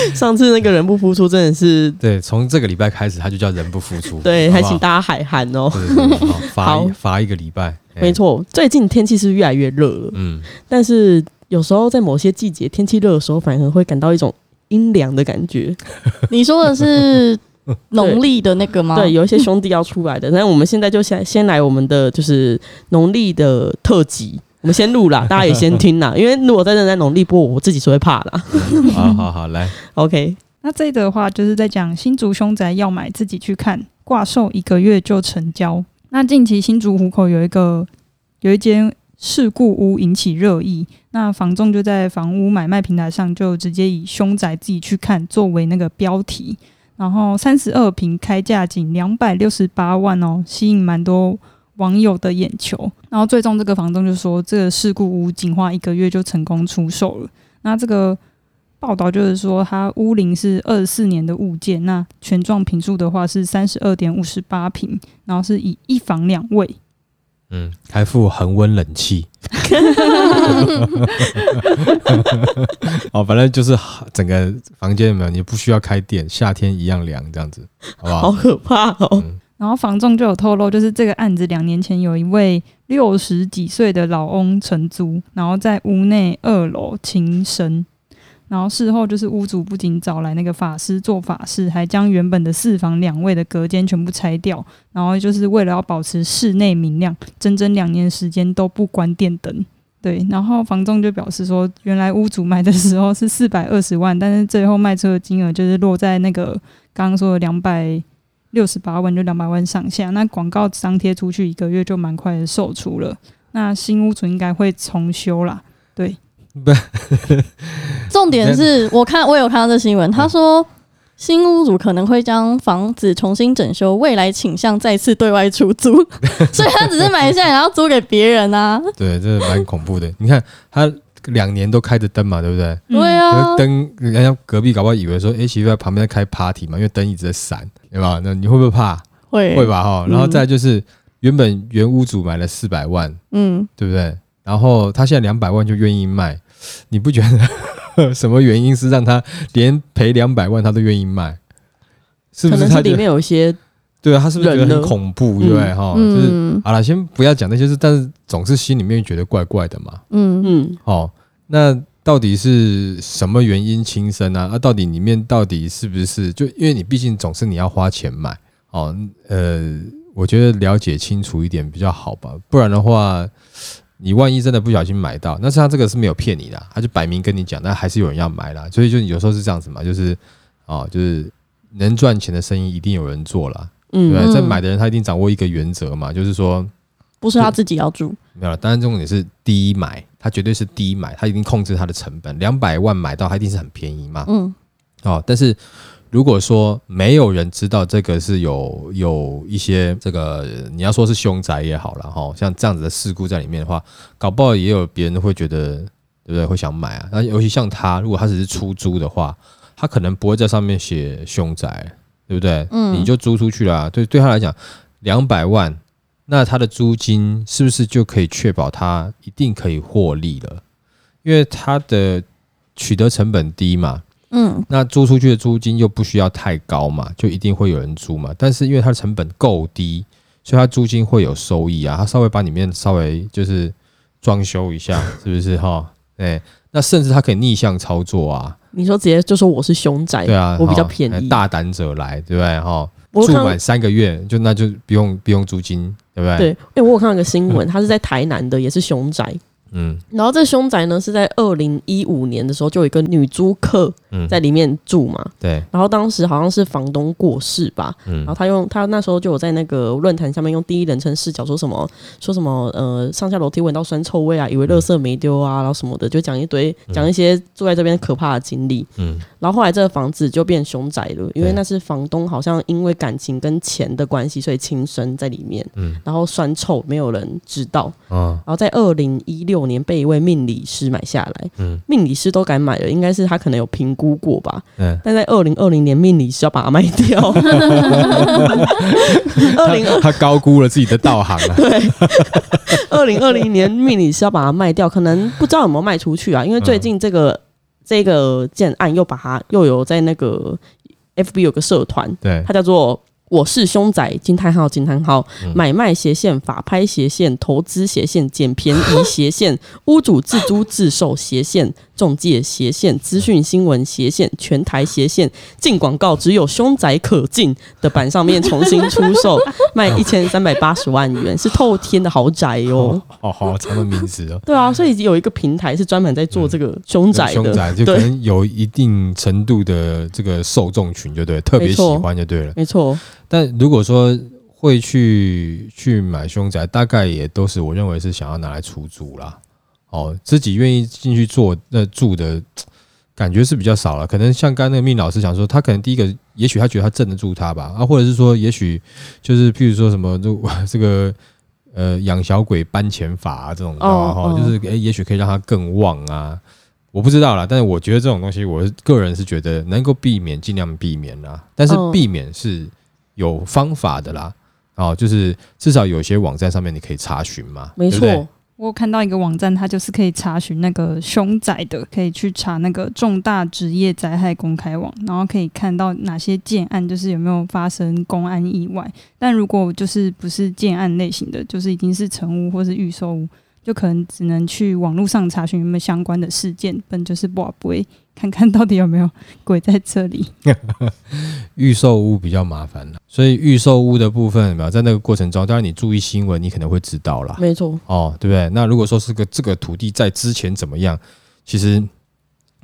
上次那个人不付出真的是，对，从这个礼拜开始，他就叫人不付出。对，好好还请大家海涵哦。好 罚一罚一个礼拜。哎没，错，最近天气是越来越热了，嗯，但是有时候在某些季节天气热的时候，反而会感到一种阴凉的感觉。你说的是农历的那个吗？对，有一些兄弟要出来的，那我们现在就先先来我们的就是农历的特辑。我们先录啦，大家也先听啦，因为如果真的在农历播，我自己是会怕啦。好好好，来，OK，那这的话就是在讲新竹凶宅要买自己去看，挂售一个月就成交。那近期新竹湖口有一个有一间事故屋引起热议，那房仲就在房屋买卖平台上就直接以凶宅自己去看作为那个标题，然后三十二平开价仅两百六十八万哦，吸引蛮多网友的眼球。然后最终这个房东就说，这个事故屋仅花一个月就成功出售了。那这个报道就是说，它屋龄是二十四年的物件，那全幢平数的话是三十二点五十八平，然后是以一房两卫。嗯，还附恒温冷气。哦，反正就是整个房间有没有，你不需要开电，夏天一样凉，这样子，好不好？好可怕哦。嗯然后房仲就有透露，就是这个案子两年前有一位六十几岁的老翁承租，然后在屋内二楼轻生，然后事后就是屋主不仅找来那个法师做法事，还将原本的四房两卫的隔间全部拆掉，然后就是为了要保持室内明亮，整整两年时间都不关电灯。对，然后房仲就表示说，原来屋主买的时候是四百二十万，但是最后卖出的金额就是落在那个刚刚说的两百六十八万，就两百万上下。那广告张贴出去一个月就蛮快的售出了。那新屋主应该会重修啦。对 重点是 我看我有看到这新闻，他说新屋主可能会将房子重新整修，未来倾向再次对外出租，所以他只是买下来然后租给别人啊。对，这蛮恐怖的。你看他两年都开着灯嘛，对不对？嗯对啊，灯，人家隔壁搞不好以为说，哎、媳妇在旁边在开 party 嘛，因为灯一直在闪，对吧？那你会不会怕？会会？吧，哈。嗯然后再就是原本原屋主买了四百万，嗯，对不对？然后他现在两百万就愿意卖，你不觉得 什么原因是让他连赔两百万他都愿意卖？是不是他可能是里面有一些对啊？他是不是觉得很恐怖？对不对？哈、嗯就是好了，先不要讲那些事，但是总是心里面觉得怪怪的嘛。嗯嗯，哦，那到底是什么原因轻生啊？啊，到底里面到底是不是就因为你毕竟总是你要花钱买哦，呃，我觉得了解清楚一点比较好吧，不然的话，你万一真的不小心买到，那他这个是没有骗你的，他就摆明跟你讲，但还是有人要买啦，所以就有时候是这样子嘛，就是哦，就是能赚钱的生意一定有人做啦，嗯，对？嗯在买的人他一定掌握一个原则嘛，就是说。不是他自己要住，没有了，当然重点是第一买，它绝对是低买，它一定控制它的成本，两百万买到它一定是很便宜嘛。嗯哦，但是如果说没有人知道这个是有有一些这个你要说是凶宅也好了哈，像这样子的事故在里面的话，搞不好也有别人会觉得对不对会想买啊。那尤其像他，如果他只是出租的话，他可能不会在上面写凶宅，对不对？嗯你就租出去了啊、对对他来讲，两百万。那它的租金是不是就可以确保它一定可以获利了？因为它的取得成本低嘛，嗯那租出去的租金又不需要太高嘛，就一定会有人租嘛。但是因为它的成本够低，所以它租金会有收益啊。它稍微把里面稍微就是装修一下，是不是哈？哎，那甚至它可以逆向操作啊，你说直接就说我是凶宅，对啊，我比较哈便宜。大胆者来，对不对哈？我住满三个月就那就不用不用租金，对不对？对，因为我有看到一个新闻，他是在台南的，也是熊宅，嗯。然后这凶宅呢是在二零一五年的时候，就有一个女租客嗯，在里面住嘛。对，然后当时好像是房东过世吧，嗯。然后他用他那时候就有在那个论坛上面用第一人称视角说什么说什么呃上下楼梯闻到酸臭味啊，以为垃圾没丢啊，然后什么的，就讲一堆讲一些住在这边可怕的经历。嗯。然后后来这个房子就变凶宅了，因为那是房东好像因为感情跟钱的关系，所以轻生在里面，嗯。然后酸臭没有人知道。哦。然后在二零一六年被一位命理师买下来，嗯命理师都敢买了，应该是他可能有评估过吧。嗯，但在二零二零年，命理师要把它卖掉。二零他他高估了自己的道行啊。对，二零二零年命理师要把它卖掉，可能不知道有没有卖出去啊？因为最近这个、这个建案又把它又有在那个 FB 有个社团，对它叫做。我是凶宅惊叹号惊叹号嗯买卖斜线法拍斜线投资斜线捡便宜斜线屋主自租自售斜线中介斜线资讯新闻斜线全台斜线进广告只有凶宅可进的版上面重新出售 卖一千三百八十万元是透天的豪宅哦。哦，好好长的名字哦。对啊，所以有一个平台是专门在做这个凶宅的，凶宅就可，能有一定程度的这个受众群，就对，特别喜欢就对了。没错，但如果说会去去买凶宅，大概也都是我认为是想要拿来出租啦。哦，自己愿意进去做那住的感觉是比较少了。可能像刚刚那个命老师讲说，他可能第一个，也许他觉得他镇得住他吧，啊，或者是说，也许就是譬如说什么，就这个呃养小鬼搬钱法啊这种？哦哈、就是诶、也许可以让他更旺啊。我不知道啦，但是我觉得这种东西，我个人是觉得能够避免尽量避免啦。但是嗯避免是有方法的啦，哦，就是至少有些网站上面你可以查询嘛，没对对？错，我有看到一个网站，它就是可以查询那个凶宅的，可以去查那个重大职业灾害公开网，然后可以看到哪些建案就是有没有发生公安意外。但如果就是不是建案类型的，就是已经是成屋或是预售屋，就可能只能去网络上查询有没有相关的事件，本就是不不会看看到底有没有 鬼在这里。预售屋比较麻烦了，所以预售屋的部分有没有在那个过程中，当然你注意新闻，你可能会知道啦。没错，哦，对不对？那如果说是个这个土地在之前怎么样，其实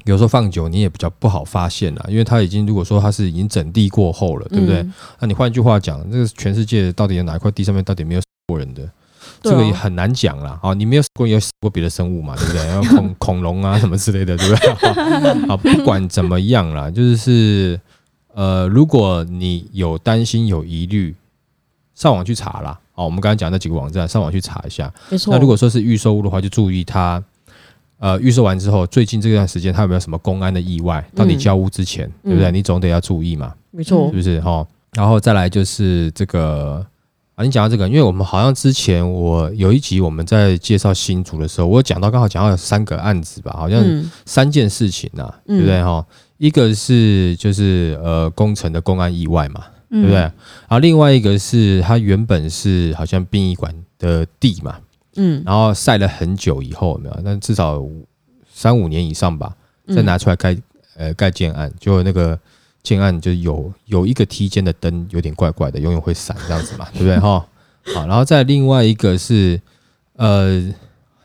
有时候放久你也比较不好发现啦，因为它已经如果说它是已经整地过后了，对不对？嗯那你换句话讲，这个全世界到底有哪一块地上面到底没有死过人的？这个也很难讲啦。哦，你没有死过，也有死过别的生物嘛，对不对？然 后恐恐龙啊什么之类的，对不对？啊，不管怎么样啦，就是呃，如果你有担心、有疑虑，上网去查啦。哦，我们刚刚讲那几个网站，上网去查一下。没错。那如果说是预售屋的话，就注意它，呃，预售完之后，最近这段时间它有没有什么公安的意外？到你嗯交屋之前，对不对？嗯你总得要注意嘛，没错是，不是？哈，然后再来就是这个啊，你讲到这个，因为我们好像之前我有一集我们在介绍新竹的时候，我讲到刚好讲到有三个案子吧，好像嗯三件事情呐、嗯对不对？哈，一个是就是呃工程的公安意外嘛，对对不对？然后另外一个是它原本是好像殡仪馆的地嘛，嗯，然后晒了很久以后，有没有？那至少三五年以上吧，再拿出来盖、呃盖建案，就那个建案就有有一个梯间的灯有点怪怪的，永远会闪这样子嘛，对不对哈？好，然后再另外一个是呃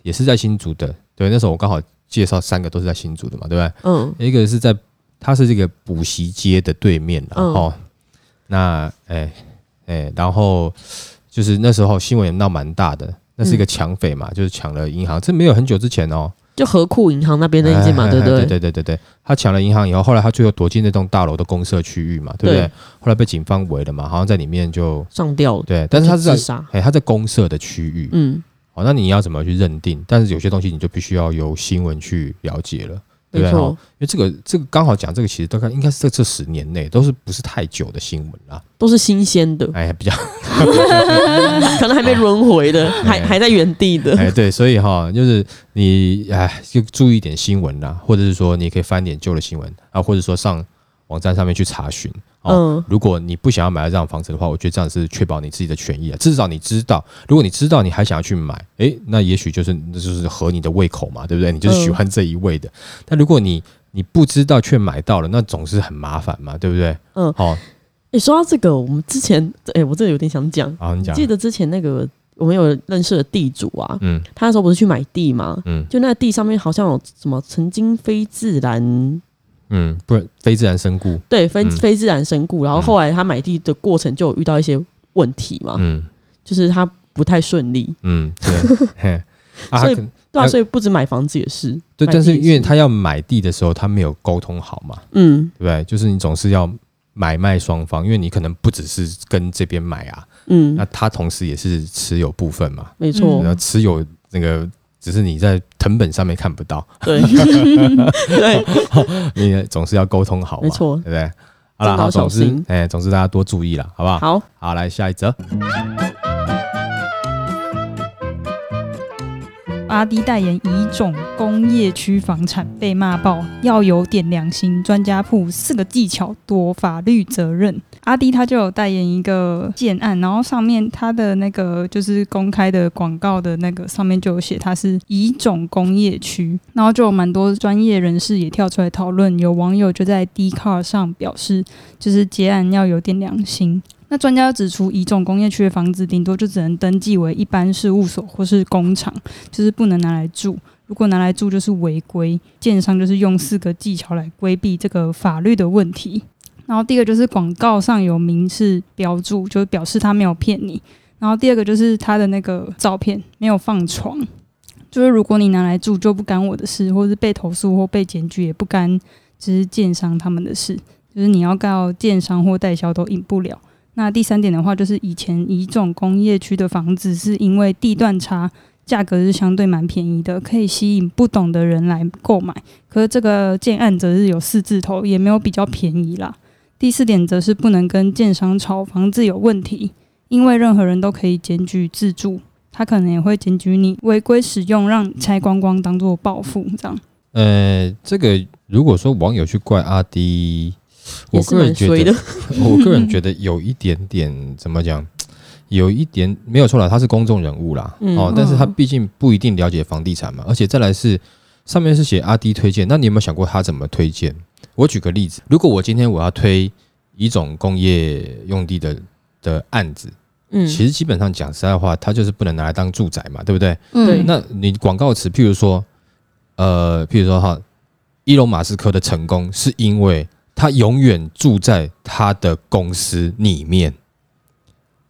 也是在新竹的，对，那时候我刚好介绍三个都是在新竹的嘛，对不对？嗯一个是在它是这个补习街的对面然嗯后、那哎哎，然后就是那时候新闻也闹蛮大的，那是一个抢匪嘛，就是抢了银行，这没有很久之前哦，就河库银行那边那一间嘛，哎对不对？对对对对对，他抢了银行以后，后来他最后躲进那栋大楼的公社区域嘛，对不对？对后来被警方围了嘛，好像在里面就上吊了，对，但是他是在自杀。哎他在公社的区域，嗯，好，那你要怎么去认定？但是有些东西你就必须要由新闻去了解了。对不对？没错，因为这个这个刚好讲这个，其实大概应该是在这十年内都是不是太久的新闻啦。都是新鲜的，哎，比较 可能还没轮回的，还哎还在原地的。哎对，所以哈，就是你哎就注意一点新闻啦，或者是说你可以翻点旧的新闻啊，或者说上网站上面去查询。哦，嗯，如果你不想要买到这样的房子的话，我觉得这样是确保你自己的权益啊。至少你知道，如果你知道你还想要去买，诶，那也许就是那就是合你的胃口嘛，对不对？你就是喜欢这一味的。但如果你你不知道却买到了，那总是很麻烦嘛，对不对？嗯好、你说到这个，我们之前，哎，我这有点想讲，好，你讲记得之前那个我们有认识的地主啊，嗯他那时候不是去买地吗？嗯就那地上面好像有什么曾经非自然，嗯，不然非自然身故，对非、嗯。非自然身故，然后后来他买地的过程就有遇到一些问题嘛，嗯。就是他不太顺利，嗯，对，嘿，啊，所以对啊，所以不止买房子也是，对，但是。因为他要买地的时候，他没有沟通好嘛，嗯。对不对？就是你总是要买卖双方，因为你可能不只是跟这边买啊，嗯。那，他同时也是持有部分嘛，没错。然，后持有那个只是你在成本上面看不到，对。对，你总是要沟通好嘛，没错。对不对？好总之哎，总之大家多注意了，好不好？好，好，来下一则，阿迪代言乙种工业区房产被骂爆，要有点良心。专家铺四个技巧躲法律责任。阿迪他就有代言一个建案，然后上面他的那个就是公开的广告的那个上面就有写他是乙种工业区，然后就有蛮多专业人士也跳出来讨论。有网友就在 d c a r 上表示，就是结案要有点良心。那专家指出，乙种工业区的房子顶多就只能登记为一般事务所或是工厂。就是不能拿来住。如果拿来住，就是违规。建商就是用四个技巧来规避这个法律的问题。然后第一个就是广告上有明示标注，就是表示他没有骗你。然后第二个就是他的那个照片没有放床，就是如果你拿来住就不干我的事，或是被投诉或被检举也不干，只是建商他们的事，就是你要告建商或代销都赢不了。那第三点的话，就是以前乙种工业区的房子是因为地段差，价格是相对蛮便宜的，可以吸引不懂的人来购买。可是这个建案则是有四字头，也没有比较便宜啦。第四点则是不能跟建商吵房子有问题，因为任何人都可以检举自住，他可能也会检举你违规使用，让拆光光当做报复这样。呃，这个如果说网友去怪阿迪，我个人觉得 我个人觉得有一点点怎么讲，有一点没有错了，他是公众人物啦，嗯哦，但是他毕竟不一定了解房地产嘛，而且再来是上面是写阿迪推荐，那你有没有想过他怎么推荐？我举个例子，如果我今天我要推一种工业用地的的案子，嗯，其实基本上讲实在话，它就是不能拿来当住宅嘛，对。不对？对嗯，那你广告词，譬如说，呃，譬如说哈，伊隆马斯克的成功是因为他永远住在他的公司里面，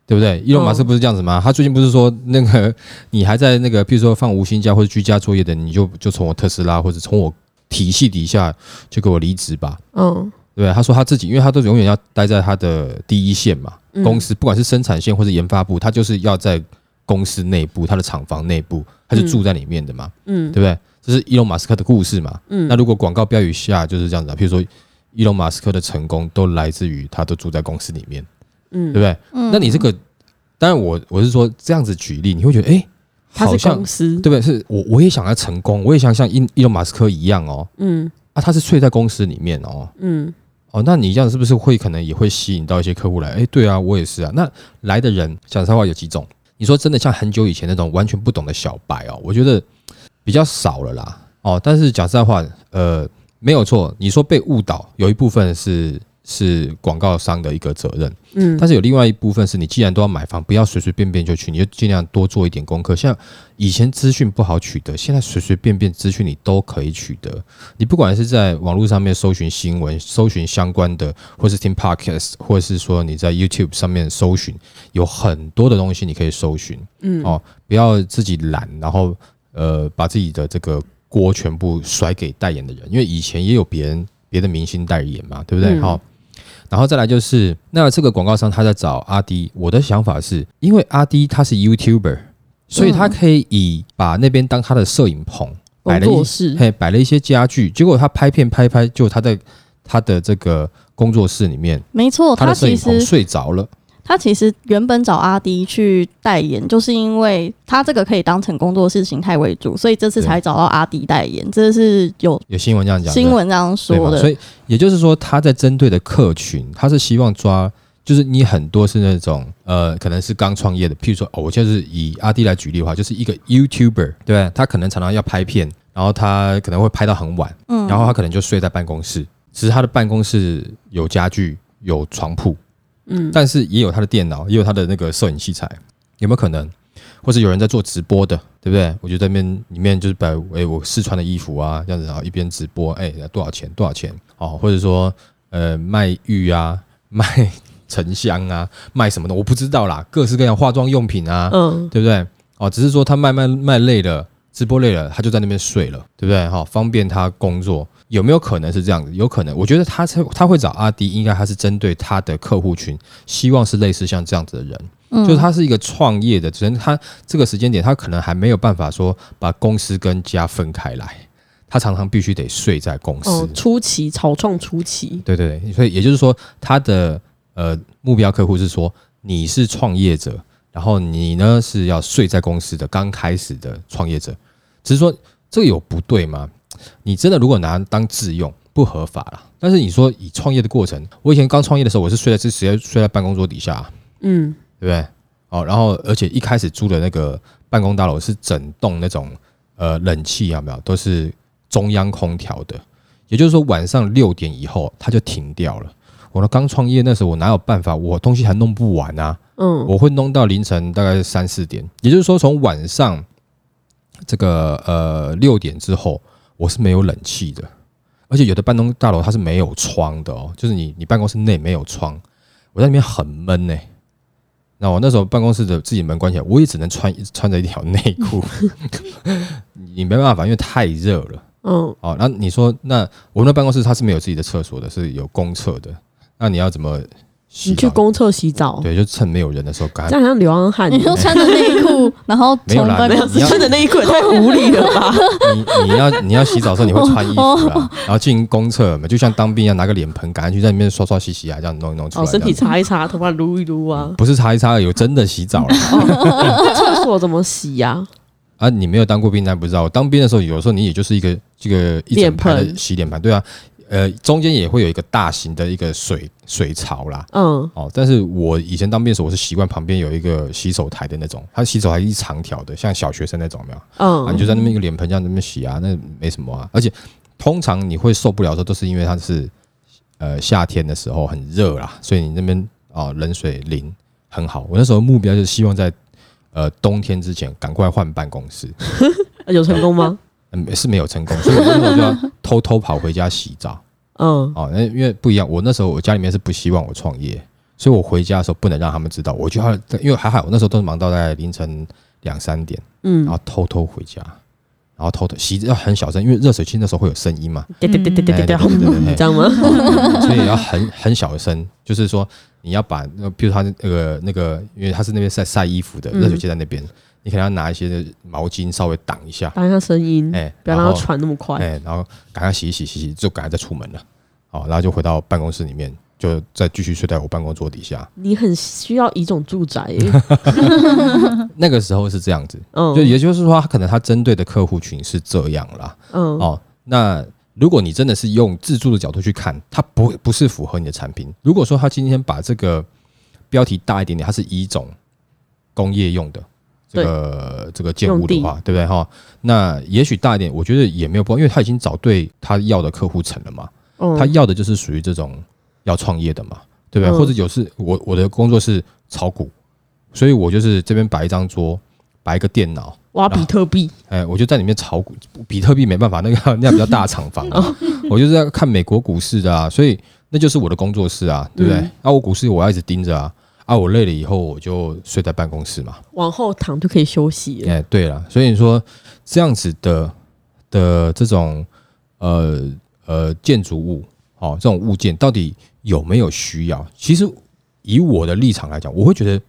对不对？伊隆马斯克不是这样子吗？他最近不是说那个 你还在那个譬如说放无薪假或者居家作业的，你就就从我特斯拉或者从我体系底下就给我离职吧。嗯，对？他说他自己，因为他都永远要待在他的第一线嘛，嗯公司不管是生产线或者研发部，他就是要在公司内部，他的厂房内部，他是住在里面的嘛，嗯对不对？这是伊隆马斯克的故事嘛。嗯，那如果广告标语下就是这样子啊，譬如说伊隆马斯克的成功都来自于他都住在公司里面，嗯对不对？嗯那你这个，当然我我是说这样子举例，你会觉得哎，诶他是好像公司，对不对？是我我也想要成功，我也想像伊伊隆马斯克一样哦，嗯啊，他是睡在公司里面哦，嗯哦，那你这样是不是会可能也会吸引到一些客户来？哎，对啊，我也是啊。那来的人讲实话有几种？你说真的像很久以前那种完全不懂的小白哦，我觉得比较少了啦。哦，但是讲实在话，呃，没有错，你说被误导，有一部分是是广告商的一个责任，嗯，但是有另外一部分是你既然都要买房，不要随随便便就去，你就尽量多做一点功课。像以前资讯不好取得，现在随随便便资讯你都可以取得。你不管是在网络上面搜寻新闻、搜寻相关的，或是听 podcast，或者是说你在 YouTube 上面搜寻，有很多的东西你可以搜寻。嗯哦，不要自己懒，然后呃把自己的这个锅全部甩给代言的人，因为以前也有别人别的明星代言嘛，对不对？嗯好、然后再来就是，那这个广告商他在找阿迪，我的想法是因为阿迪他是 YouTuber，所以他可以以把那边当他的摄影棚，摆了一嘿摆了一些家具，结果他拍片拍拍，就他在他的这个工作室里面，没错，他的摄影棚睡着了。他其实原本找阿迪去代言，就是因为他这个可以当成工作室形态为主，所以这次才找到阿迪代言，这是有有新闻这样讲，新闻这样？说的。所以也就是说，他在针对的客群，他是希望抓，就是你很多是那种呃，可能是刚创业的，譬如说，哦，我就是以阿迪来举例的话，就是一个 YouTuber，对？他可能常常要拍片，然后他可能会拍到很晚，嗯然后他可能就睡在办公室，只是他的办公室有家具、有床铺，嗯但是也有他的电脑，也有他的那个摄影器材，有没有可能？或者有人在做直播的，对不对？我就在面里面就是摆哎我试穿的衣服啊，这样子啊，一边直播，哎多少钱多少钱哦，或者说呃卖玉啊，卖沉香啊，卖什么的我不知道啦，各式各样化妆用品啊，嗯，对不对？哦，只是说他卖卖卖累了，直播累了，他就在那边睡了，对不对？哈、方便他工作，有没有可能是这样子？有可能，我觉得他才他会找阿迪，应该他是针对他的客户群，希望是类似像这样子的人，嗯就是他是一个创业的，只能他这个时间点，他可能还没有办法说把公司跟家分开来，他常常必须得睡在公司。哦，初期草创初期，对对对，所以也就是说，他的呃目标客户是说你是创业者，然后你呢是要睡在公司的刚开始的创业者，只是说这个有不对吗？你真的如果拿当自用不合法啦，但是你说以创业的过程，我以前刚创业的时候，我是睡在是直接睡在办公桌底下，嗯，对不对？哦，然后而且一开始租的那个办公大楼是整栋那种呃冷气有没有？都是中央空调的，也就是说晚上六点以后它就停掉了。我呢刚创业那时候我哪有办法，我东西还弄不完啊，嗯，我会弄到凌晨大概三四点，也就是说从晚上这个呃六点之后我是没有冷气的，而且有的办公大楼它是没有窗的哦，就是你你办公室内没有窗，我在里面很闷呢、那我那时候办公室的自己门关起来，我也只能穿穿着一条内裤，你没办法，因为太热了。嗯，哦，那你说，那我们的办公室它是没有自己的厕所的，是有公厕的。那你要怎么洗？你去公厕洗澡，对，就趁没有人的时候赶快。这样好像流浪汉，你就穿着内裤，然后没有啦没有你要穿的内裤也太无理了吧？你你要你要洗澡的时候，你会穿衣服啊，然后进公厕嘛，就像当兵一样，拿个脸盆赶快去在里面刷刷洗洗啊，这样弄一弄出来。哦，身体擦一擦，头发撸一撸啊。不是擦一擦，有真的洗澡了那厕所怎么洗呀？啊！你没有当过兵，那不知道。当兵的时候，有的时候你也就是一个这个一整排的脸盆洗脸盆，对啊，呃，中间也会有一个大型的一个水水槽啦。嗯，哦，但是我以前当兵的时候，我是习惯旁边有一个洗手台的那种，它洗手台一长条的，像小学生那种，没有？啊，你就嗯，在那边一个脸盆这样在那边洗啊，那没什么啊。而且通常你会受不了的时候，都是因为它是呃夏天的时候很热啦，所以你那边啊冷水淋很好。我那时候目标就是希望在呃冬天之前赶快换办公室，有成功吗？嗯是没有成功，所以我那时候就要偷偷跑回家洗澡。嗯，哦，那因为不一样，我那时候我家里面是不希望我创业，所以我回家的时候不能让他们知道，我就要因为还好，我那时候都是忙到在凌晨两三点，嗯。然，后偷偷回家，然后偷偷洗要很小声，因为热水器那时候会有声音嘛，对对对对对对对，哎对对对对这样吗？所以要很很小声，就是说你要把那，比如他那个那个，因为他是那边晒晒衣服的，嗯。热水器在那边，你可能要拿一些毛巾稍微挡一下，挡一下声音，哎，不要让它传那么快。哎，然后赶快洗一洗洗洗，就赶快再出门了，好，然后就回到办公室里面，就再继续睡在我办公桌底下。你很需要一种住宅耶，那个时候是这样子，嗯，就也就是说，他可能他针对的客户群是这样啦。嗯，哦，那如果你真的是用自助的角度去看，它不不是符合你的产品。如果说他今天把这个标题大一点点，它是一种工业用的这个这个建物的话，对不对哈？那也许大一点，我觉得也没有不好，因为他已经找对他要的客户层了嘛。嗯他要的就是属于这种要创业的嘛，对不对？嗯或者有是我我的工作是炒股，所以我就是这边摆一张桌，摆一个电脑，挖比特币，哎，我就在里面炒股，比特币没办法，那个 那样比较大的厂房啊，我就是在看美国股市的啊，所以那就是我的工作室啊，对不对？嗯啊，我股市我要一直盯着啊，啊，我累了以后我就睡在办公室嘛，往后躺就可以休息了。哎，对了，所以你说这样子的的这种呃呃建筑物，哦，这种物件到底有没有需要？其实以我的立场来讲，我会觉得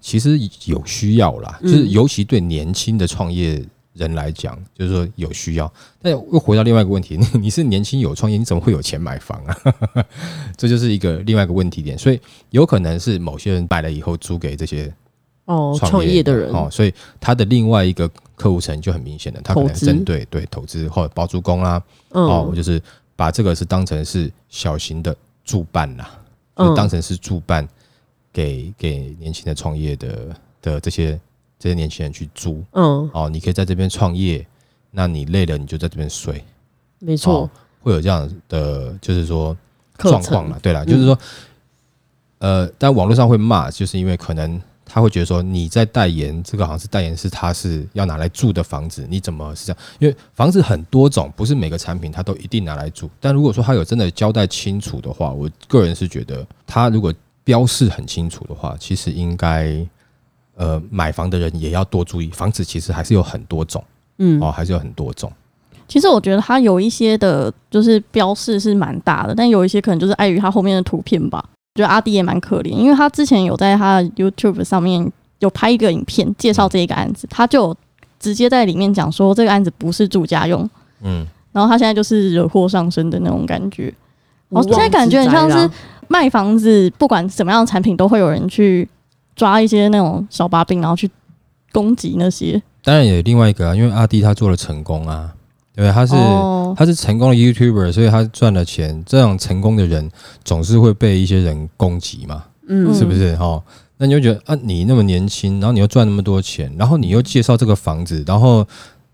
其实有需要啦，嗯就是尤其对年轻的创业人来讲，就是说有需要。但又回到另外一个问题，你 你是年轻有创业，你怎么会有钱买房啊？这就是一个另外一个问题点。所以有可能是某些人买了以后租给这些哦，创创业的人，哦，所以他的另外一个客户层就很明显的，他可能针对对投资或者包租公啊，哦，就是把这个是当成是小型的助办啦，嗯就当成是助办给给年轻的创业的的这些这些年轻人去租。嗯，哦，你可以在这边创业，那你累了你就在这边睡，没错。哦，，会有这样的就是说状况了，对啦，就是说，呃，但网络上会骂，就是因为可能他会觉得说你在代言这个好像是代言是他是要拿来住的房子，你怎么是这样？因为房子很多种，不是每个产品他都一定拿来住。但如果说他有真的交代清楚的话，我个人是觉得他如果标示很清楚的话，其实应该呃买房的人也要多注意，房子其实还是有很多种嗯，哦，还是有很多种。其实我觉得它有一些的，就是标示是蛮大的，但有一些可能就是碍于它后面的图片吧。觉得阿迪也蛮可怜，因为他之前有在他的 YouTube 上面有拍一个影片介绍这一个案子，他就直接在里面讲说这个案子不是住家用，嗯，然后他现在就是惹祸上身的那种感觉。我现在感觉很像是卖房子，不管什么样的产品，都会有人去抓一些那种小把柄，然后去攻击那些。当然也有另外一个啊，因为阿弟他做了成功啊，对？他是、哦，他是成功的 YouTuber，所以他赚了钱。这样成功的人总是会被一些人攻击嘛，嗯是不是？哈，那你就觉得啊，你那么年轻，然后你又赚那么多钱，然后你又介绍这个房子，然后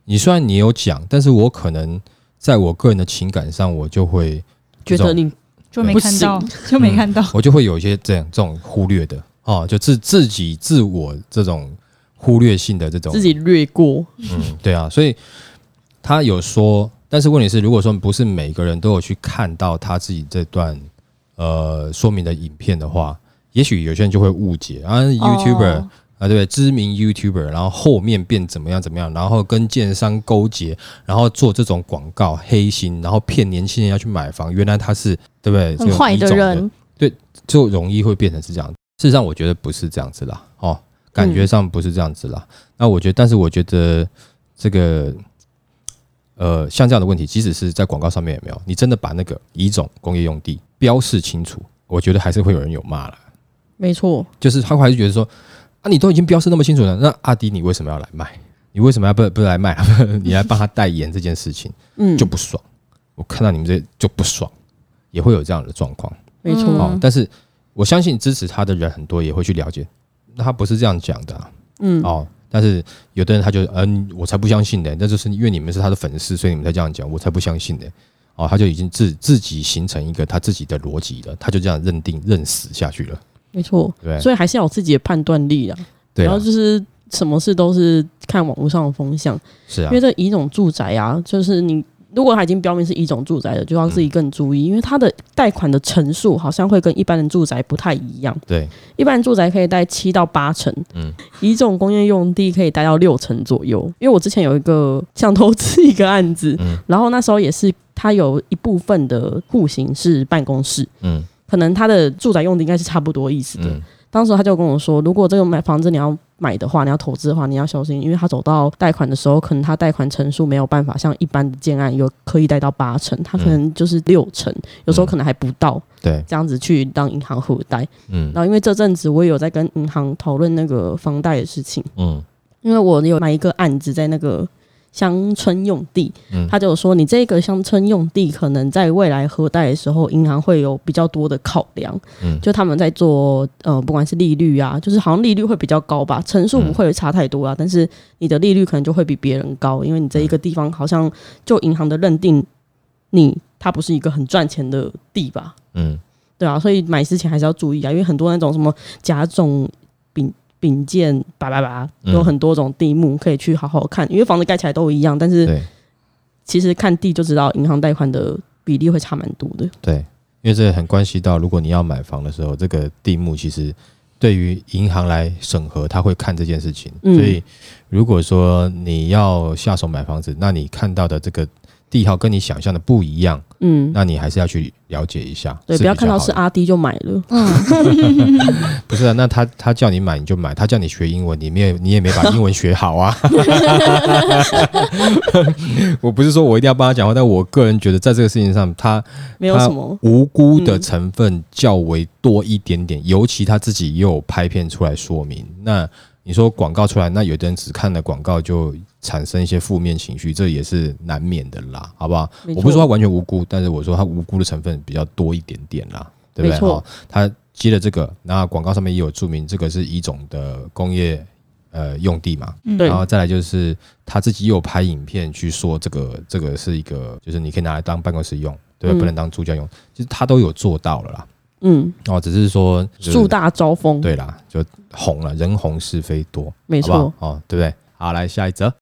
你虽然你有讲，但是我可能在我个人的情感上，我就会觉得你就没看到，就没看到。我就会有一些这样这种忽略的哦，就自自己自我这种忽略性的这种自己略过，嗯，对啊，所以他有说，但是问题是，如果说不是每个人都有去看到他自己这段呃说明的影片的话，也许有些人就会误解啊，YouTuber、哦啊，对不对？知名 YouTuber，然后后面变怎么样怎么样，然后跟建商勾结，然后做这种广告黑心，然后骗年轻人要去买房，原来他是对不对？很坏的人，就容易会变成是这样。事实上，我觉得不是这样子啦，哦，感觉上不是这样子啦。那我觉得，但是我觉得这个，呃，像这样的问题，即使是在广告上面也没有，你真的把那个乙种工业用地标示清楚，我觉得还是会有人有骂了。没错，就是他会还是觉得说，啊，你都已经标示那么清楚了，那阿迪你为什么要来卖？你为什么要不不来卖？你来帮他代言这件事情嗯，就不爽。我看到你们这就不爽，也会有这样的状况。没错，但是我相信支持他的人很多，也会去了解，那他不是这样讲的啊、嗯，哦。但是有的人他就嗯、我才不相信呢，那就是因为你们是他的粉丝，所以你们才这样讲，我才不相信呢。哦，他就已经自自己形成一个他自己的逻辑了，他就这样认定认死下去了，没错，对？所以还是要有自己的判断力啊。对啊然后，就是什么事都是看网络上的风向，是啊因为，这一种住宅啊，就是你如果它已经标明是一种住宅了，就要自己更注意，因为它的贷款的成数好像会跟一般的住宅不太一样。对，一般住宅可以贷七到八成，嗯嗯，乙种工业用地可以贷到六成左右。因为我之前有一个想投资一个案子，嗯然后那时候也是它有一部分的户型是办公室，嗯可能它的住宅用地应该是差不多意思的。嗯当时他就跟我说，如果这个买房子你要买的话，你要投资的话，你要小心，因为他走到贷款的时候，可能他贷款成数没有办法像一般的建案有可以贷到八成，他可能就是六成，有时候可能还不到对，这样子去当银行核贷。嗯。然后因为这阵子我也有在跟银行讨论那个房贷的事情，嗯。因为我有买一个案子在那个乡村用地，嗯。他就有说你这个乡村用地可能在未来核贷的时候，银行会有比较多的考量，嗯。就他们在做呃，不管是利率啊，就是好像利率会比较高吧，层数不会差太多啊，但是你的利率可能就会比别人高，因为你这一个地方好像就银行的认定你它不是一个很赚钱的地吧，嗯。对啊，所以买之前还是要注意啊，因为很多那种什么甲种丙丙建叭叭叭，嗯有很多种地目可以去好好看，因为房子盖起来都一样，但是其实看地就知道银行贷款的比例会差蛮多的。对，因为这很关系到，如果你要买房的时候，这个地目其实对于银行来审核，他会看这件事情。嗯所以如果说你要下手买房子，那你看到的这个地号跟你想象的不一样，嗯，那你还是要去了解一下。对，不要看到是阿迪就买了。嗯，不是啊？那他他叫你买你就买，他叫你学英文，你没有你也没把英文学好啊。我不是说我一定要帮他讲话，但我个人觉得在这个事情上，他没有什么，无辜的成分较为多一点点，尤其他自己又有拍片出来说明。那你说广告出来，那有的人只看了广告就产生一些负面情绪，这也是难免的啦，好不好？我不是说他完全无辜，但是我说他无辜的成分比较多一点点啦，对不对？他接了这个，那广告上面也有注明这个是乙种的工业呃用地嘛，嗯然后再来就是他自己也有拍影片去说这个这个是一个，就是你可以拿来当办公室用，对不对？嗯不能当住家用，其实他都有做到了啦。嗯，哦，只是说就是树大招风，对啦，就红了，人红是非多，没错。哦，对不对？好，来下一则。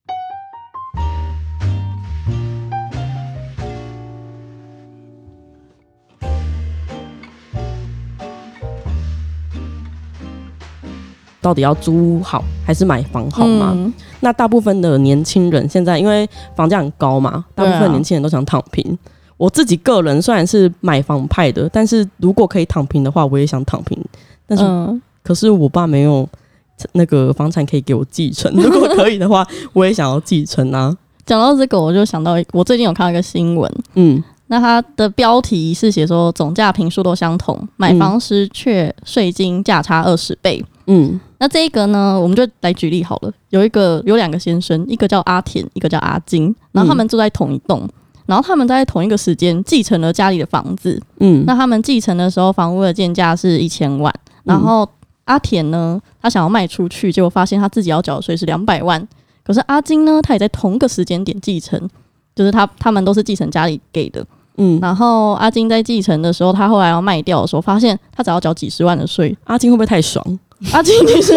到底要租好还是买房好吗？嗯那大部分的年轻人现在因为房价很高嘛，大部分年轻人都想躺平。我自己个人虽然是买房派的，但是如果可以躺平的话，我也想躺平。但是、嗯，可是我爸没有那个房产可以给我继承，如果可以的话，我也想要继承啊。讲到这个，我就想到我最近有看到一个新闻，嗯那它的标题是写说总价平数都相同，买房时却税金价差二十倍。嗯那这一个呢，我们就来举例好了。有一个有两个先生，一个叫阿田，一个叫阿金，然后他们住在同一栋，然后他们在同一个时间继承了家里的房子。嗯那他们继承的时候，房屋的建价是一千万，然后阿田呢，他想要卖出去，结果发现他自己要缴的税是两百万。可是阿金呢，他也在同个时间点继承，就是他他们都是继承家里给的。嗯，然后阿金在继承的时候，他后来要卖掉的时候，发现他只要缴几十万的税，阿金会不会太爽？阿 金其实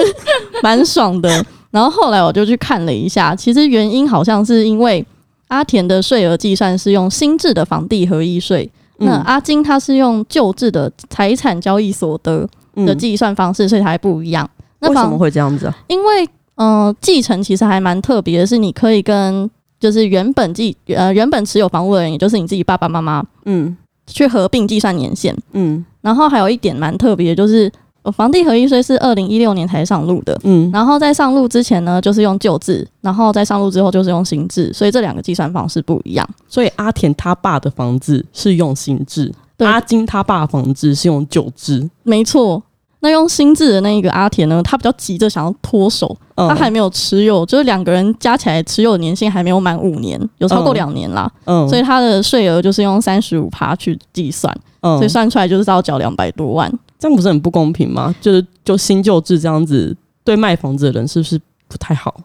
蛮爽的。然后后来我就去看了一下，其实原因好像是因为阿田的税额计算是用新制的房地合一税，那嗯阿金他是用旧制的财产交易所得的嗯计算方式，所以才不一样。那为什么会这样子啊？因为呃，继承其实还蛮特别的，是你可以跟就是原本继呃原本持有房屋的人，也就是你自己爸爸妈妈嗯去合并计算年限。嗯然后还有一点蛮特别的，就是呃房地合一税是二零一六年才上路的。嗯，然后在上路之前呢，就是用旧制，然后在上路之后就是用新制，所以这两个计算方式不一样。所以阿田他爸的房子是用新制，阿金他爸的房子是用旧制。没错，那用新制的那一个阿田呢，他比较急着想要脱手，嗯他还没有持有，就是两个人加起来持有年限还没有满五年，有超过嗯两年啦，嗯所以他的税额就是用三十五趴去计算，嗯所以算出来就是要缴两百多万。这样不是很不公平吗？就是就新旧制这样子，对卖房子的人是不是不太好？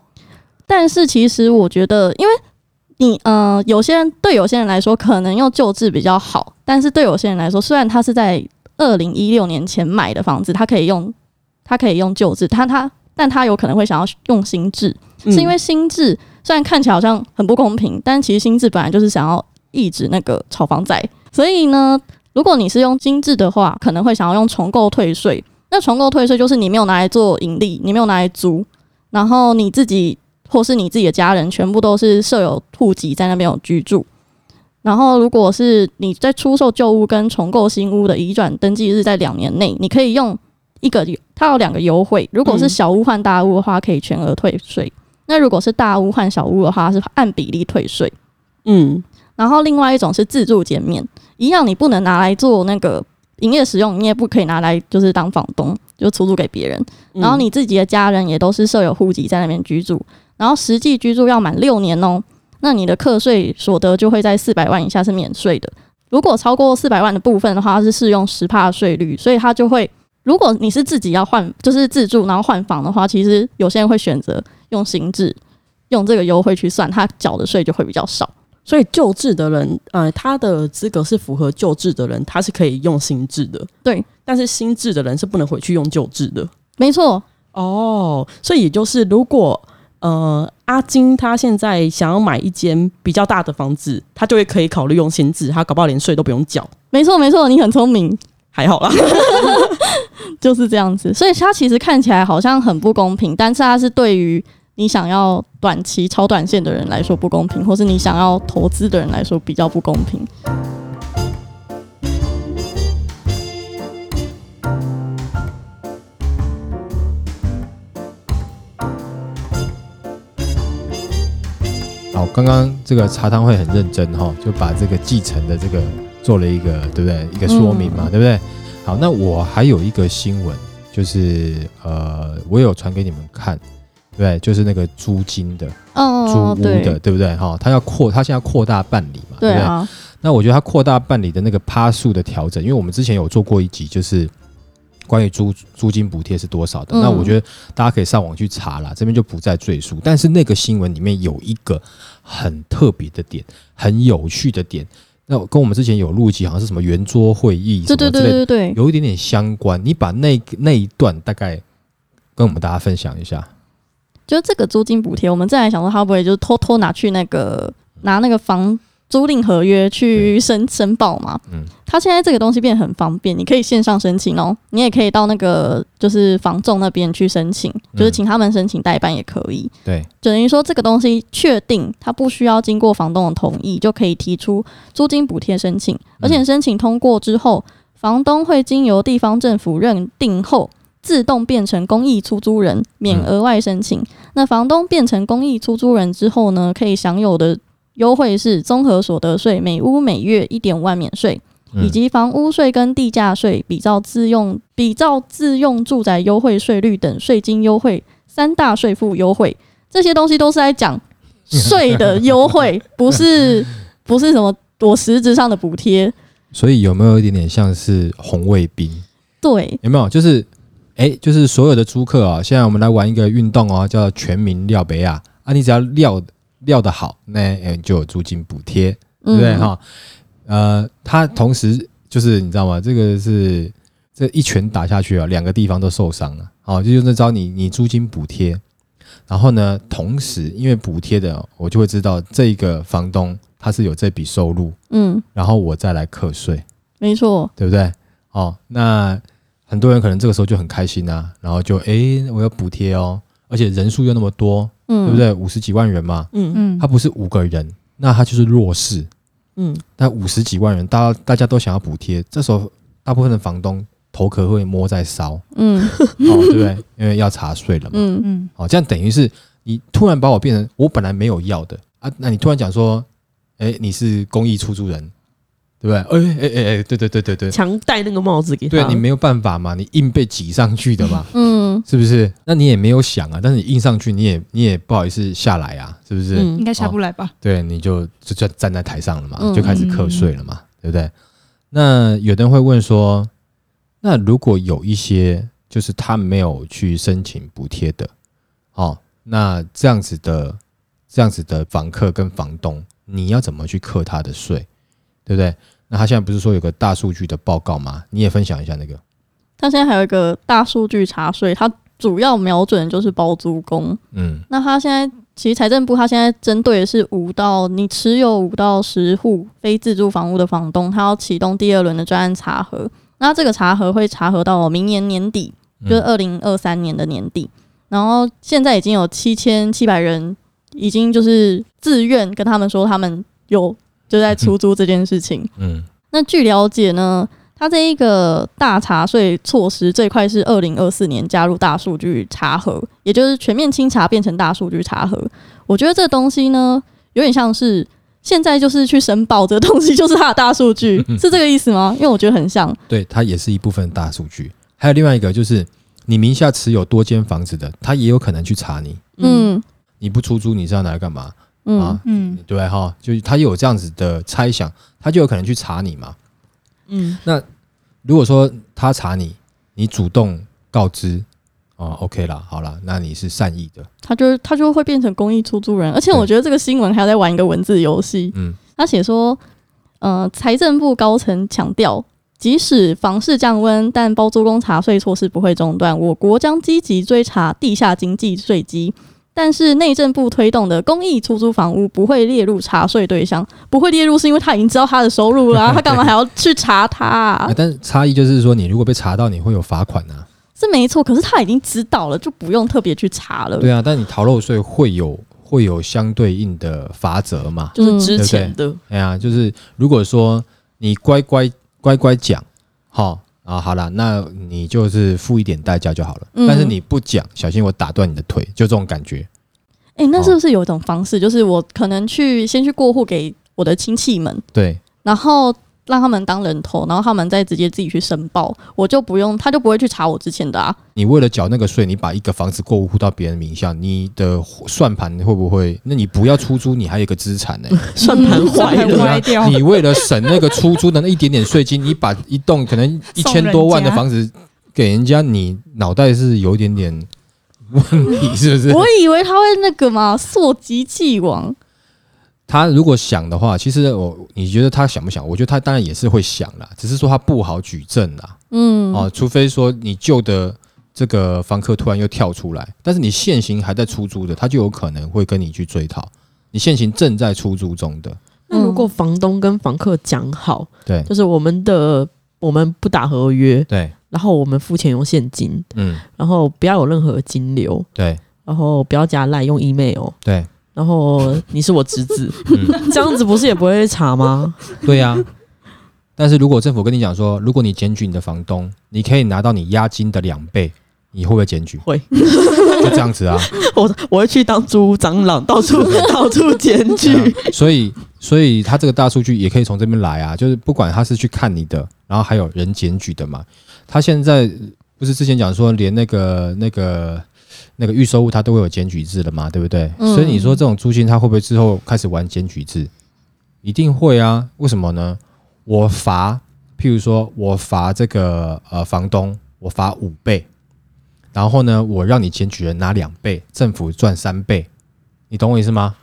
但是其实我觉得，因为你呃，有些人对有些人来说可能用旧制比较好，但是对有些人来说，虽然他是在二零一六年前买的房子，他可以用他可以用旧制，他他但他有可能会想要用新制，嗯是因为新制虽然看起来好像很不公平，但其实新制本来就是想要抑制那个炒房仔，所以呢，如果你是用新制的话，可能会想要用重购退税。那重购退税就是你没有拿来做盈利，你没有拿来租，然后你自己或是你自己的家人全部都是设有户籍在那边有居住。然后，如果是你在出售旧屋跟重购新屋的移转登记日在两年内，你可以用一个，它有两个优惠。如果是嗯小屋换大屋的话，可以全额退税；那如果是大屋换小屋的话，是按比例退税。嗯然后另外一种是自住减免，一样你不能拿来做那个营业使用，你也不可以拿来就是当房东，就出租给别人。嗯然后你自己的家人也都是设有户籍在那边居住，然后实际居住要满六年哦，那你的课税所得就会在四百万以下是免税的。如果超过四百万的部分的话，它是适用十帕的税率，所以它就会，如果你是自己要换，就是自住然后换房的话，其实有些人会选择用新制，用这个优惠去算，他缴的税就会比较少。所以旧制的人，呃，他的资格是符合旧制的人，他是可以用新制的。对，但是新制的人是不能回去用旧制的。没错，哦，所以也就是如果呃阿金他现在想要买一间比较大的房子，他就会可以考虑用闲置，他搞不好连税都不用缴，没错，没错，你很聪明，还好啦。就是这样子。所以他其实看起来好像很不公平，但是他是对于你想要短期超短线的人来说不公平，或是你想要投资的人来说比较不公平。好，刚刚这个茶汤会很认真哈，就把这个继承的这个做了一个对不对？一个说明嘛，嗯对不对？好，那我还有一个新闻，就是呃，我有传给你们看，对不对？就是那个租金的、租哦，屋的，对，对不对？哈，他要扩，他现在要扩大办理嘛，对那我觉得他扩大办理的那个趴数的调整，因为我们之前有做过一集，就是关于租租金补贴是多少的。嗯那我觉得大家可以上网去查啦，这边就不再赘述。但是那个新闻里面有一个很特别的点，很有趣的点，那跟我们之前有录集，好像是什么圆桌会议什对对么之类的，对对对，有一点点相关。你把那那一段大概跟我们大家分享一下。就这个租金补贴，我们再来想说，他会不会就是偷偷拿去那个拿那个房租赁合约去申申报嘛？嗯他现在这个东西变得很方便，你可以线上申请哦，你也可以到那个就是房仲那边去申请，就是请他们申请代办也可以。对，就等于说这个东西确定它不需要经过房东的同意，就可以提出租金补贴申请，而且申请通过之后，房东会经由地方政府认定后。自动变成公益出租人，免额外申请。那房东变成公益出租人之后呢，可以享有的优惠是综合所得税每屋每月一点五万免税，嗯以及房屋税跟地价税比照自用比照自用住宅优惠税率等税金优惠三大税负优惠，这些东西都是在讲税的优惠，不是不是什么我实质上的补贴。所以有没有一点点像是红卫兵？对，有没有？就是，哎，就是所有的租客啊，现在我们来玩一个运动哦，叫全民料北亚啊！你只要料料的好，那就有租金补贴，对不对嗯哈？呃，他同时就是你知道吗？这个是这一拳打下去啊，两个地方都受伤了。好，就用这招你你租金补贴，然后呢，同时因为补贴的，我就会知道这个房东他是有这笔收入，嗯，然后我再来课税。没错，对不对？哦，那很多人可能这个时候就很开心啊，然后就诶，我要补贴哦，而且人数又那么多，嗯，对不？对？五十几万人嘛，嗯。嗯。他，不是五个人，那他就是弱势。嗯。那五十几万人，大家大家都想要补贴，这时候大部分的房东头壳会摸在烧，哦，嗯对不对？因为要查税了嘛，嗯。嗯哦，这样等于是你突然把我变成我本来没有要的啊，那你突然讲说，哎，你是公益出租人，对不对？哎哎哎哎，对对对对对，强戴那个帽子给他，对你没有办法嘛，你硬被挤上去的嘛，嗯，是不是？那你也没有想啊，但是你印上去，你也你也不好意思下来啊，是不是？嗯应该下不来吧？对，你就就就站在台上了嘛，嗯就开始课税了嘛，对不对？那有的人会问说，那如果有一些就是他没有去申请补贴的，哦，那这样子的这样子的房客跟房东，你要怎么去课他的税，对不对？那他现在不是说有个大数据的报告吗？你也分享一下那个。他现在还有一个大数据查税，它主要瞄准的就是包租公。嗯那他现在其实财政部他现在针对的是五到你持有五到十户非自住房屋的房东，他要启动第二轮的专案查核。那这个查核会查核到明年年底，就是嗯二零二三年的年底。然后现在已经有七千七百人已经就是自愿跟他们说他们有就在出 租这件事情。嗯那据了解呢，它这一个大查税措施最快是二零二四年加入大数据查核，也就是全面清查变成大数据查核。我觉得这东西呢，有点像是现在就是去申报这个东西，就是它的大数据，是这个意思吗？因为我觉得很像。对，它也是一部分大数据。还有另外一个就是，你名下持有多间房子的，他也有可能去查你。嗯嗯你不出租，你是要拿来干嘛？嗯啊，嗯对哈？就是他有这样子的猜想，他就有可能去查你嘛。嗯。那如果说他查你，你主动告知，哦，OK 啦，好啦，那你是善意的，他就他就会变成公益出租人，而且我觉得这个新闻还要在玩一个文字游戏。嗯。他写说，呃，财政部高层强调，即使房市降温，但包租公查税措施不会中断。我国将积极追查地下经济税基，但是内政部推动的公益出租房屋不会列入查税对象，不会列入是因为他已经知道他的收入啦、他干嘛还要去查他、啊啊？但是差异就是说，你如果被查到，你会有罚款啊。是没错，可是他已经知道了，就不用特别去查了。对啊，但你逃漏税会有会有相对应的罚则嘛？就是之前的，哎呀，就是如果说你乖乖乖乖讲，好啊，好了，那你就是付一点代价就好了。嗯但是你不讲，小心我打断你的腿，就这种感觉。诶，那是不是有一种方式，就是我可能去先去过户给我的亲戚们，对，然后让他们当人头，然后他们再直接自己去申报，我就不用，他就不会去查我之前的啊。你为了缴那个税，你把一个房子过户到别人名下，你的算盘会不会？那你不要出租，你还有一个资产呢、算盘坏掉 你为了省那个出租的那一点点税金，你把一栋可能一千多万的房子给人家，你脑袋是有一点点问题，是不是？我以为他会那个嘛，溯及既往。他如果想的话，其实我你觉得他想不想？我觉得他当然也是会想啦，只是说他不好举证啦。嗯，哦，除非说你旧的这个房客突然又跳出来，但是你现行还在出租的，他就有可能会跟你去追讨。你现行正在出租中的，那如果房东跟房客讲好，对。就是我们的我们不打合约，对，然后我们付钱用现金，嗯，然后不要有任何金流，对。然后不要加赖用 email，对，然后你是我侄子，嗯，这样子不是也不会查吗？对呀、但是如果政府跟你讲说，如果你检举你的房东，你可以拿到你押金的两倍，你会不会检举？会，就这样子啊。我我会去当租屋蟑螂，到处 到处检举。所以，所以他这个大数据也可以从这边来啊，就是不管他是去看你的，然后还有人检举的嘛。他现在不是之前讲说，连那个那个那个预售物它都会有检举制了嘛，对不对？嗯所以你说这种租金他会不会之后开始玩检举制？一定会啊，为什么呢？我罚，譬如说我罚这个呃房东，我罚五倍，然后呢，我让你检举人拿两倍，政府赚三倍，你懂我意思吗？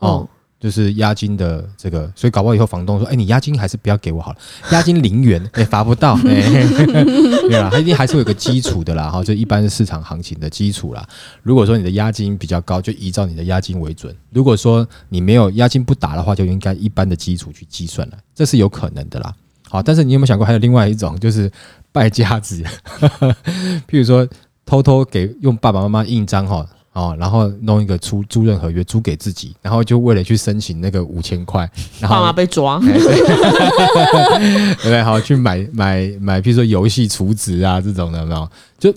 哦哦，就是押金的这个，所以搞不好以后房东说，哎、你押金还是不要给我好了，押金零元，哎、罚不到，对啊，它一定还是有个基础的啦，哈，就一般市场行情的基础啦。如果说你的押金比较高，就依照你的押金为准；如果说你没有押金不打的话，就应该一般的基础去计算了，这是有可能的啦。好，但是你有没有想过，还有另外一种就是败家子，譬如说偷偷给用爸爸妈妈印章哈。然后弄一个租租赁合约租给自己，然后就为了去申请那个五千块，然后爸妈被抓，哎对对不 对？好，去买买买，譬如说游戏储值啊这种的，有没有？就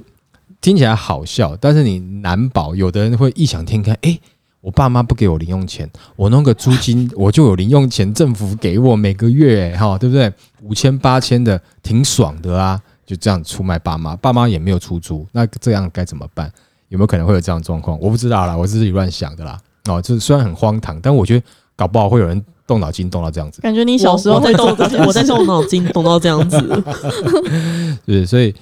听起来好笑，但是你难保有的人会异想天开，哎，我爸妈不给我零用钱，我弄个租金我就有零用钱，政府给我每个月，哈，对不对？五千八千的，挺爽的啊！就这样出卖爸妈，爸妈也没有出租，那这样该怎么办？有没有可能会有这样的状况？我不知道啦，我是自己乱想的啦。哦，就是虽然很荒唐，但我觉得搞不好会有人动脑筋动到这样子。感觉你小时候我在动我在动脑筋，动到这样子。对，所以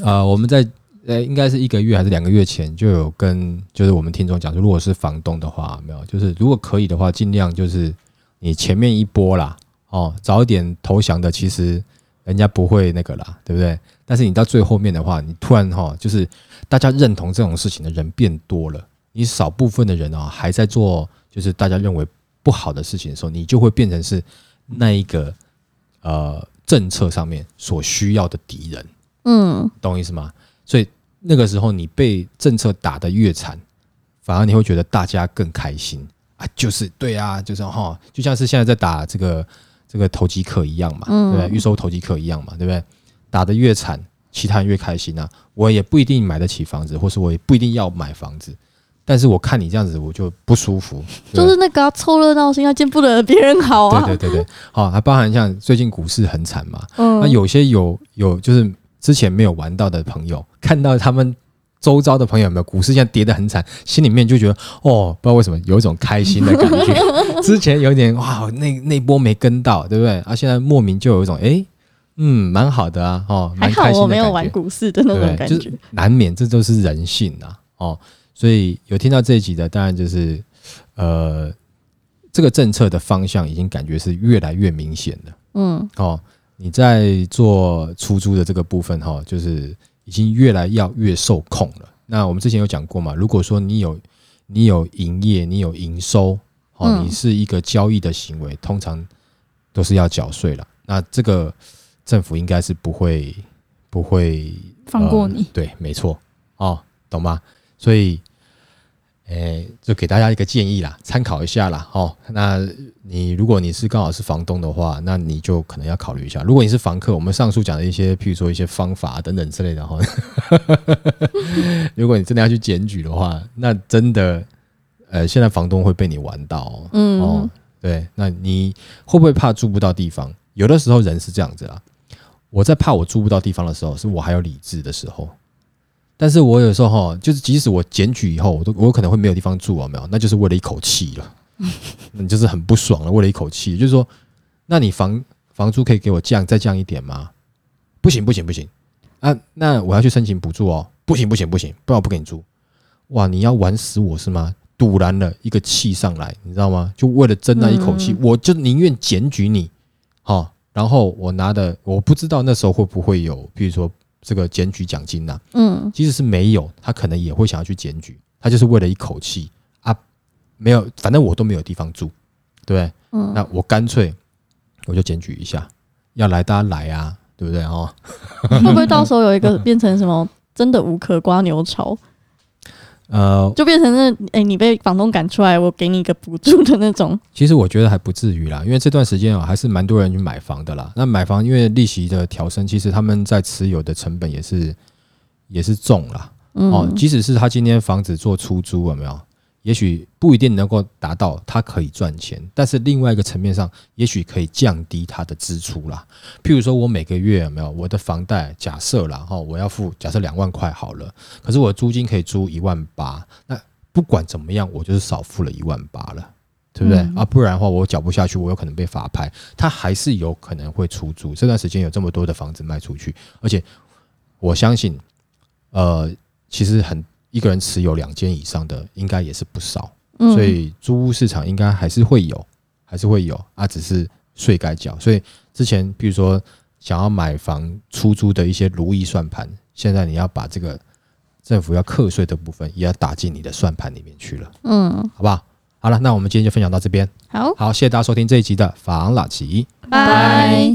呃，我们在呃，应该是一个月还是两个月前就有跟就是我们听众讲说，如果是房东的话，没有，就是如果可以的话，尽量就是你前面一波啦，哦，早一点投降的，其实人家不会那个啦，对不对？但是你到最后面的话，你突然哈、就是大家认同这种事情的人变多了，你少部分的人哦还在做就是大家认为不好的事情的时候，你就会变成是那一个呃政策上面所需要的敌人。嗯，懂我意思吗？所以那个时候你被政策打得越惨，反而你会觉得大家更开心啊！就是对啊，就是哈，就像是现在在打这个这个投机客一样嘛，嗯对不对？预售投机客一样嘛，对不对？打得越惨，其他人越开心啊！我也不一定买得起房子，或是我也不一定要买房子，但是我看你这样子，我就不舒服。就是那个啊凑热闹心要，见不得别人好啊。对对对对，好，还包含像最近股市很惨嘛，嗯，那有些有有就是之前没有玩到的朋友，看到他们周遭的朋友有没有股市现在跌得很惨，心里面就觉得哦，不知道为什么有一种开心的感觉。之前有点哇，那那波没跟到，对不对？啊，现在莫名就有一种哎，嗯，蛮好的啊，哦，还好蛮开心的我没有玩股市的那？种感觉就是。难免这都是人性啊，哦，所以有听到这一集的，当然就是呃，这个政策的方向已经感觉是越来越明显了。嗯哦，你在做出租的这个部分哈、就是已经越来要越受控了。那我们之前有讲过嘛，如果说你有你有营业，你有营收，哦，嗯你是一个交易的行为，通常都是要缴税了。那这个政府应该是不会不会放过你呃对，没错，哦，懂吗？所以。诶，就给大家一个建议啦，参考一下啦。哦，那你如果你是刚好是房东的话，那你就可能要考虑一下。如果你是房客，我们上述讲的一些，譬如说一些方法等等之类的哈，如果你真的要去检举的话，那真的，呃，现在房东会被你玩到哦。嗯哦，对，那你会不会怕住不到地方？有的时候人是这样子啊。我在怕我住不到地方的时候，是我还有理智的时候。但是我有时候哈，就是即使我检举以后，我都我可能会没有地方住啊，有没有？那就是为了一口气了，你就是很不爽了，为了一口气，就是说，那你房房租可以给我降再降一点吗？不行不行不行啊！那我要去申请补助哦，不行不行不行，不然我不给你住。哇，你要玩死我是吗？堵拦了一个气上来，你知道吗？就为了争那一口气，嗯我就宁愿检举你，好、然后我拿的我不知道那时候会不会有，比如说这个检举奖金呐、嗯。即使是没有，他可能也会想要去检举，他就是为了一口气啊，没有，反正我都没有地方住，对不对？嗯，那我干脆我就检举一下，要来大家来啊，对不对？哦？会不会到时候有一个变成什么真的无壳瓜牛潮，呃，就变成那哎、你被房东赶出来，我给你一个补助的那种。其实我觉得还不至于啦，因为这段时间啊，还是蛮多人去买房的啦。那买房因为利息的调升，其实他们在持有的成本也是也是重啦。嗯，哦，即使是他今天房子做出租，有没有？也许不一定能够达到它可以赚钱，但是另外一个层面上，也许可以降低它的支出啦。譬如说，我每个月有没有我的房贷？假设啦，哈，我要付假设两万块好了，可是我的租金可以租一万八，那不管怎么样，我就是少付了一万八了。对不对、嗯啊？不然的话，我缴不下去，我有可能被法拍，他还是有可能会出租。这段时间有这么多的房子卖出去，而且我相信，呃，其实很一个人持有两间以上的，应该也是不少，嗯所以租屋市场应该还是会有，还是会有啊，只是税该缴。所以之前比如说想要买房出租的一些如意算盘，现在你要把这个政府要课税的部分也要打进你的算盘里面去了，嗯，好不好？好了，那我们今天就分享到这边。好，好，谢谢大家收听这一集的房老吉。拜。